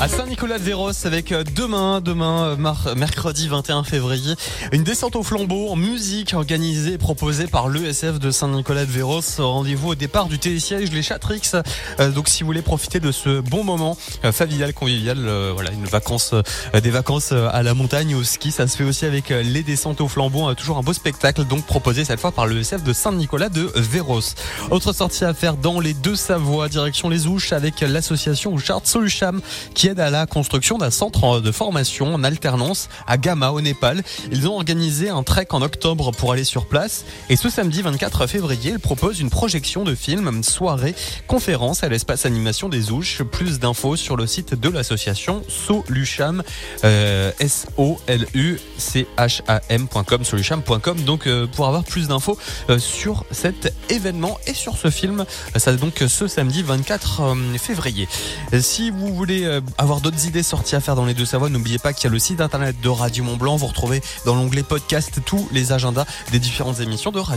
À Saint-Nicolas-de-Véros avec euh, demain, demain, euh, mercredi 21 février, une descente au flambeau en musique organisée et proposée par l'ESF de Saint-Nicolas-de-Véros. Rendez-vous au départ du télésiège Les Chatrix. Euh, donc si vous voulez profiter de ce bon moment familial, convivial, voilà, une vacance, des vacances à la montagne, au ski, ça se fait aussi avec les descentes au flambeau. Euh, toujours un beau spectacle, donc proposé cette fois par l'ESF de Saint-Nicolas-de-Véros. Autre sortie à faire dans les deux Savoies, direction les Ouches avec l'association Chart Solucham qui à la construction d'un centre de formation en alternance à Gama au Népal. Ils ont organisé un trek en octobre pour aller sur place et ce samedi 24 février, ils proposent une projection de film, soirée, conférence à l'espace animation des Ouches. Plus d'infos sur le site de l'association Solucham, euh, S-O-L-U-C-H-A-M.com, solucham.com. Donc euh, pour avoir plus d'infos euh, sur cet événement et sur ce film, ça donc ce samedi 24 euh, février. Si vous voulez avoir d'autres idées sorties à faire dans les deux Savoies, n'oubliez pas qu'il y a le site internet de Radio Mont Blanc. Vous retrouvez dans l'onglet podcast tous les agendas des différentes émissions de Radio.